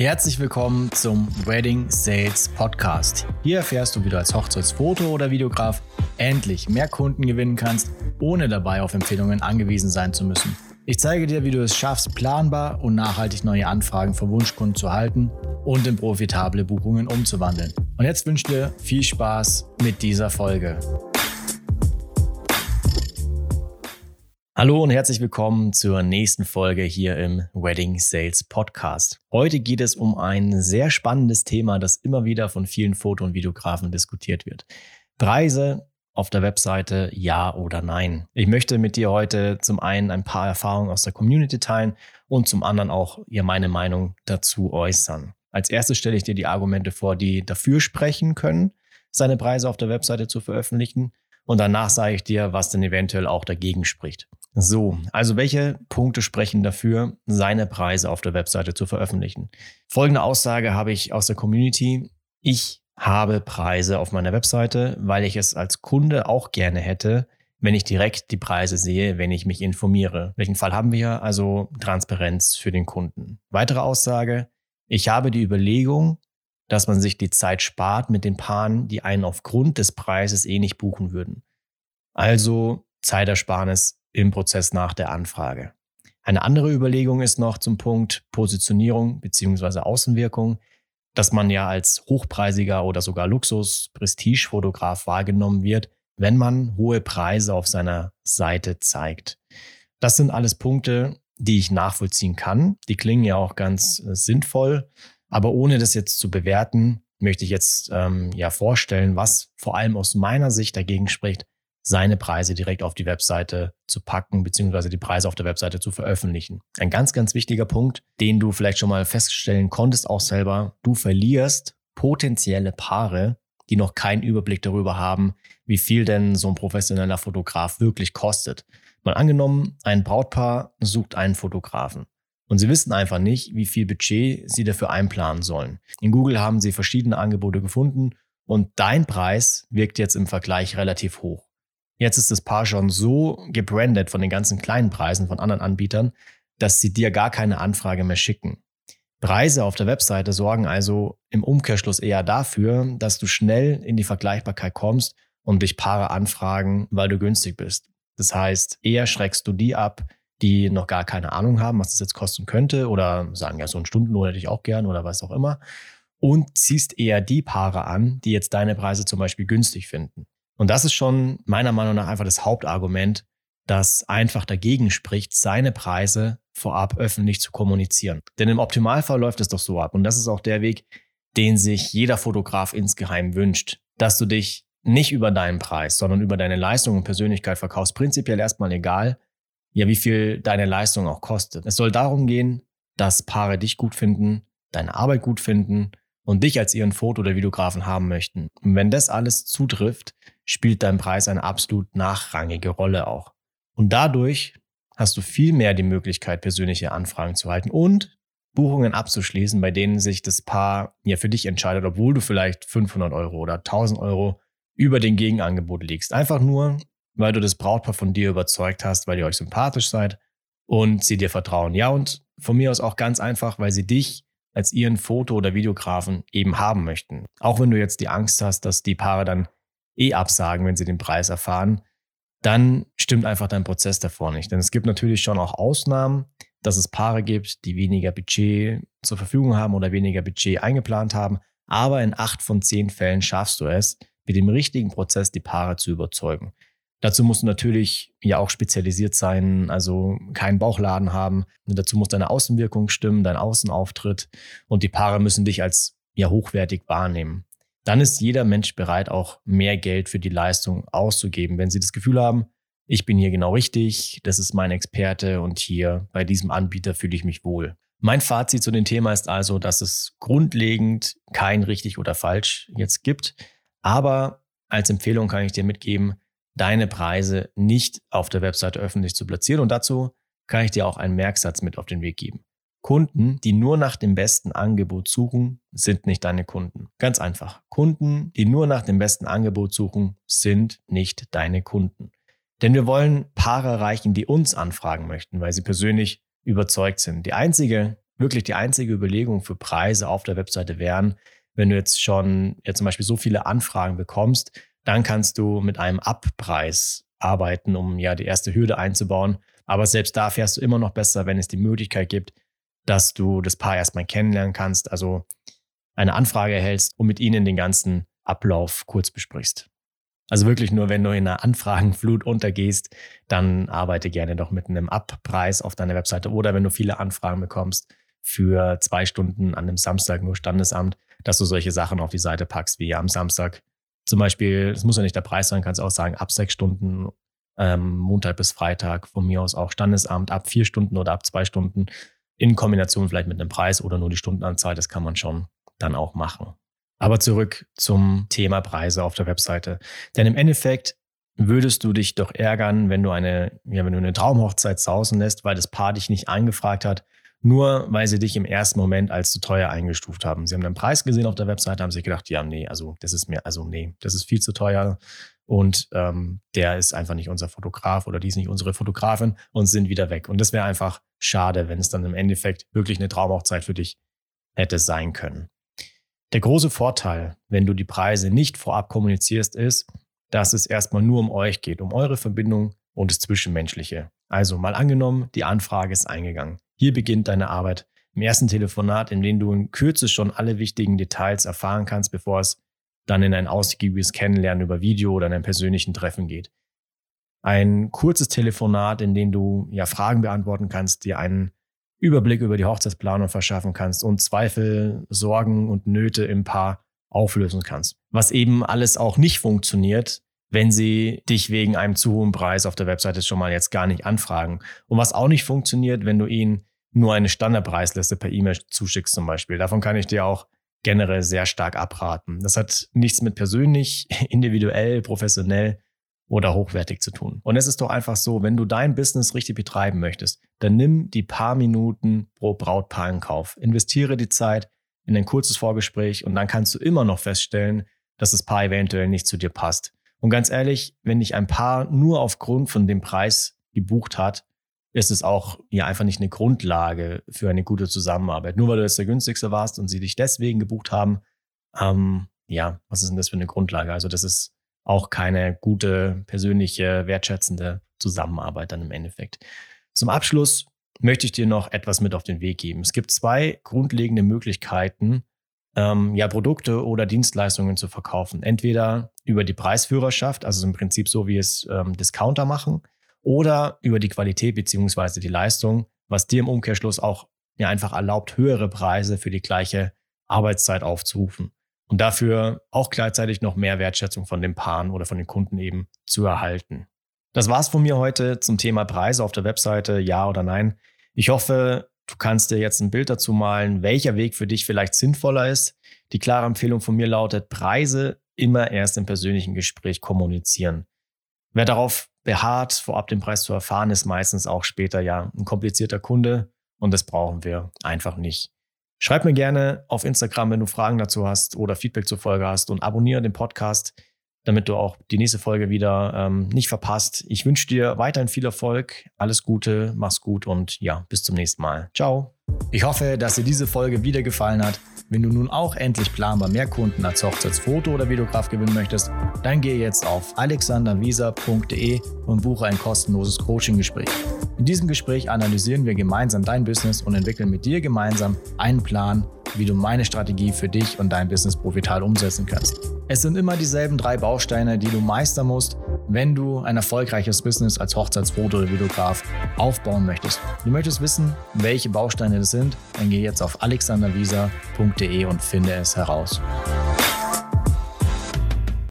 Herzlich willkommen zum Wedding Sales Podcast. Hier erfährst du, wie du als Hochzeitsfoto- oder Videograf endlich mehr Kunden gewinnen kannst, ohne dabei auf Empfehlungen angewiesen sein zu müssen. Ich zeige dir, wie du es schaffst, planbar und nachhaltig neue Anfragen von Wunschkunden zu halten und in profitable Buchungen umzuwandeln. Und jetzt wünsche ich dir viel Spaß mit dieser Folge. Hallo und herzlich willkommen zur nächsten Folge hier im Wedding Sales Podcast. Heute geht es um ein sehr spannendes Thema, das immer wieder von vielen Foto- und Videografen diskutiert wird. Preise auf der Webseite ja oder nein. Ich möchte mit dir heute zum einen ein paar Erfahrungen aus der Community teilen und zum anderen auch ihr meine Meinung dazu äußern. Als erstes stelle ich dir die Argumente vor, die dafür sprechen können, seine Preise auf der Webseite zu veröffentlichen. Und danach sage ich dir, was denn eventuell auch dagegen spricht. So, also welche Punkte sprechen dafür, seine Preise auf der Webseite zu veröffentlichen? Folgende Aussage habe ich aus der Community. Ich habe Preise auf meiner Webseite, weil ich es als Kunde auch gerne hätte, wenn ich direkt die Preise sehe, wenn ich mich informiere. Welchen Fall haben wir? Also Transparenz für den Kunden. Weitere Aussage. Ich habe die Überlegung, dass man sich die Zeit spart mit den Paaren, die einen aufgrund des Preises eh nicht buchen würden. Also Zeitersparnis im Prozess nach der Anfrage. Eine andere Überlegung ist noch zum Punkt Positionierung beziehungsweise Außenwirkung, dass man ja als hochpreisiger oder sogar Luxus-Prestige-Fotograf wahrgenommen wird, wenn man hohe Preise auf seiner Seite zeigt. Das sind alles Punkte, die ich nachvollziehen kann. Die klingen ja auch ganz äh, sinnvoll, aber ohne das jetzt zu bewerten, möchte ich jetzt ähm, ja vorstellen, was vor allem aus meiner Sicht dagegen spricht, seine Preise direkt auf die Webseite zu packen, beziehungsweise die Preise auf der Webseite zu veröffentlichen. Ein ganz, ganz wichtiger Punkt, den du vielleicht schon mal feststellen konntest, auch selber, du verlierst potenzielle Paare, die noch keinen Überblick darüber haben, wie viel denn so ein professioneller Fotograf wirklich kostet. Mal angenommen, ein Brautpaar sucht einen Fotografen. Und sie wissen einfach nicht, wie viel Budget sie dafür einplanen sollen. In Google haben sie verschiedene Angebote gefunden und dein Preis wirkt jetzt im Vergleich relativ hoch. Jetzt ist das Paar schon so gebrandet von den ganzen kleinen Preisen von anderen Anbietern, dass sie dir gar keine Anfrage mehr schicken. Preise auf der Webseite sorgen also im Umkehrschluss eher dafür, dass du schnell in die Vergleichbarkeit kommst und dich Paare anfragen, weil du günstig bist. Das heißt, eher schreckst du die ab, die noch gar keine Ahnung haben, was das jetzt kosten könnte oder sagen, ja, so einen Stundenlohn hätte ich auch gern oder was auch immer. Und ziehst eher die Paare an, die jetzt deine Preise zum Beispiel günstig finden. Und das ist schon meiner Meinung nach einfach das Hauptargument, das einfach dagegen spricht, seine Preise vorab öffentlich zu kommunizieren. Denn im Optimalfall läuft es doch so ab. Und das ist auch der Weg, den sich jeder Fotograf insgeheim wünscht, dass du dich nicht über deinen Preis, sondern über deine Leistung und Persönlichkeit verkaufst. Prinzipiell erstmal egal, ja, wie viel deine Leistung auch kostet. Es soll darum gehen, dass Paare dich gut finden, deine Arbeit gut finden und dich als ihren Foto- oder Videografen haben möchten. Und wenn das alles zutrifft, spielt dein Preis eine absolut nachrangige Rolle auch. Und dadurch hast du viel mehr die Möglichkeit, persönliche Anfragen zu halten und Buchungen abzuschließen, bei denen sich das Paar ja für dich entscheidet, obwohl du vielleicht 500 Euro oder 1000 Euro über den Gegenangebot liegst. Einfach nur, weil du das Brautpaar von dir überzeugt hast, weil ihr euch sympathisch seid und sie dir vertrauen. Ja, und von mir aus auch ganz einfach, weil sie dich als ihren Foto- oder Videografen eben haben möchten. Auch wenn du jetzt die Angst hast, dass die Paare dann eh absagen, wenn sie den Preis erfahren, dann stimmt einfach dein Prozess davor nicht. Denn es gibt natürlich schon auch Ausnahmen, dass es Paare gibt, die weniger Budget zur Verfügung haben oder weniger Budget eingeplant haben. Aber in acht von zehn Fällen schaffst du es, mit dem richtigen Prozess die Paare zu überzeugen. Dazu musst du natürlich ja auch spezialisiert sein, also keinen Bauchladen haben. Und dazu muss deine Außenwirkung stimmen, dein Außenauftritt und die Paare müssen dich als ja hochwertig wahrnehmen. Dann ist jeder Mensch bereit, auch mehr Geld für die Leistung auszugeben, wenn sie das Gefühl haben, ich bin hier genau richtig, das ist mein Experte und hier bei diesem Anbieter fühle ich mich wohl. Mein Fazit zu dem Thema ist also, dass es grundlegend kein richtig oder falsch jetzt gibt, aber als Empfehlung kann ich dir mitgeben, deine Preise nicht auf der Webseite öffentlich zu platzieren. Und dazu kann ich dir auch einen Merksatz mit auf den Weg geben. Kunden, die nur nach dem besten Angebot suchen, sind nicht deine Kunden. Ganz einfach. Kunden, die nur nach dem besten Angebot suchen, sind nicht deine Kunden. Denn wir wollen Paare erreichen, die uns anfragen möchten, weil sie persönlich überzeugt sind. Die einzige wirklich die einzige Überlegung für Preise auf der Webseite wären, wenn du jetzt schon ja, zum Beispiel so viele Anfragen bekommst, dann kannst du mit einem Abpreis arbeiten, um ja die erste Hürde einzubauen. Aber selbst da fährst du immer noch besser, wenn es die Möglichkeit gibt, dass du das Paar erstmal kennenlernen kannst, also eine Anfrage erhältst und mit ihnen den ganzen Ablauf kurz besprichst. Also wirklich nur, wenn du in einer Anfragenflut untergehst, dann arbeite gerne doch mit einem Abpreis auf deiner Webseite oder wenn du viele Anfragen bekommst für zwei Stunden an einem Samstag nur Standesamt, dass du solche Sachen auf die Seite packst, wie am Samstag zum Beispiel, es muss ja nicht der Preis sein, kannst auch sagen, ab sechs Stunden, ähm, Montag bis Freitag, von mir aus auch Standesamt, ab vier Stunden oder ab zwei Stunden, in Kombination vielleicht mit einem Preis oder nur die Stundenanzahl, das kann man schon dann auch machen. Aber zurück zum Thema Preise auf der Webseite. Denn im Endeffekt würdest du dich doch ärgern, wenn du eine, ja, wenn du eine Traumhochzeit sausen lässt, weil das Paar dich nicht angefragt hat, nur weil sie dich im ersten Moment als zu teuer eingestuft haben. Sie haben den Preis gesehen auf der Webseite, haben sich gedacht, ja, nee, also das ist mir, also nee, das ist viel zu teuer und ähm, der ist einfach nicht unser Fotograf oder die ist nicht unsere Fotografin und sind wieder weg. Und das wäre einfach schade, wenn es dann im Endeffekt wirklich eine Traumhochzeit für dich hätte sein können. Der große Vorteil, wenn du die Preise nicht vorab kommunizierst, ist, dass es erstmal nur um euch geht, um eure Verbindung und das Zwischenmenschliche. Also mal angenommen, die Anfrage ist eingegangen. Hier beginnt deine Arbeit im ersten Telefonat, in dem du in Kürze schon alle wichtigen Details erfahren kannst, bevor es dann in ein ausgiebiges Kennenlernen über Video oder in einem persönlichen Treffen geht. Ein kurzes Telefonat, in dem du ja Fragen beantworten kannst, dir einen Überblick über die Hochzeitsplanung verschaffen kannst und Zweifel, Sorgen und Nöte im Paar auflösen kannst. Was eben alles auch nicht funktioniert, wenn sie dich wegen einem zu hohen Preis auf der Webseite schon mal jetzt gar nicht anfragen. Und was auch nicht funktioniert, wenn du ihnen nur eine Standardpreisliste per E-Mail zuschickst zum Beispiel. Davon kann ich dir auch generell sehr stark abraten. Das hat nichts mit persönlich, individuell, professionell oder hochwertig zu tun. Und es ist doch einfach so, wenn du dein Business richtig betreiben möchtest, dann nimm die paar Minuten pro Brautpaar in Kauf. Investiere die Zeit in ein kurzes Vorgespräch und dann kannst du immer noch feststellen, dass das Paar eventuell nicht zu dir passt. Und ganz ehrlich, wenn dich ein Paar nur aufgrund von dem Preis gebucht hat, ist es auch ja einfach nicht eine Grundlage für eine gute Zusammenarbeit. Nur weil du jetzt der günstigste warst und sie dich deswegen gebucht haben, ähm, ja, was ist denn das für eine Grundlage? Also das ist auch keine gute, persönliche, wertschätzende Zusammenarbeit dann im Endeffekt. Zum Abschluss möchte ich dir noch etwas mit auf den Weg geben. Es gibt zwei grundlegende Möglichkeiten, ähm, ja, Produkte oder Dienstleistungen zu verkaufen. Entweder über die Preisführerschaft, also im Prinzip so, wie es ähm, Discounter machen, oder über die Qualität beziehungsweise die Leistung, was dir im Umkehrschluss auch ja, einfach erlaubt, höhere Preise für die gleiche Arbeitszeit aufzurufen und dafür auch gleichzeitig noch mehr Wertschätzung von den Paaren oder von den Kunden eben zu erhalten. Das war's von mir heute zum Thema Preise auf der Webseite, ja oder nein. Ich hoffe, du kannst dir jetzt ein Bild dazu malen, welcher Weg für dich vielleicht sinnvoller ist. Die klare Empfehlung von mir lautet, Preise immer erst im persönlichen Gespräch kommunizieren. Wer darauf beharrt, vorab den Preis zu erfahren, ist meistens auch später ja ein komplizierter Kunde und das brauchen wir einfach nicht. Schreib mir gerne auf Instagram, wenn du Fragen dazu hast oder Feedback zur Folge hast und abonniere den Podcast, damit du auch die nächste Folge wieder ähm, nicht verpasst. Ich wünsche dir weiterhin viel Erfolg, alles Gute, mach's gut und ja, bis zum nächsten Mal. Ciao. Ich hoffe, dass dir diese Folge wieder gefallen hat. Wenn du nun auch endlich planbar mehr Kunden als Hochzeitsfoto- oder Videograf gewinnen möchtest, dann gehe jetzt auf alexandervisa.de und buche ein kostenloses Coaching-Gespräch. In diesem Gespräch analysieren wir gemeinsam dein Business und entwickeln mit dir gemeinsam einen Plan, wie du meine Strategie für dich und dein Business profital umsetzen kannst. Es sind immer dieselben drei Bausteine, die du meistern musst, wenn du ein erfolgreiches Business als Hochzeitsfoto- oder Videograf aufbauen möchtest. Du möchtest wissen, welche Bausteine das sind, dann geh jetzt auf alexandervisa.de und finde es heraus.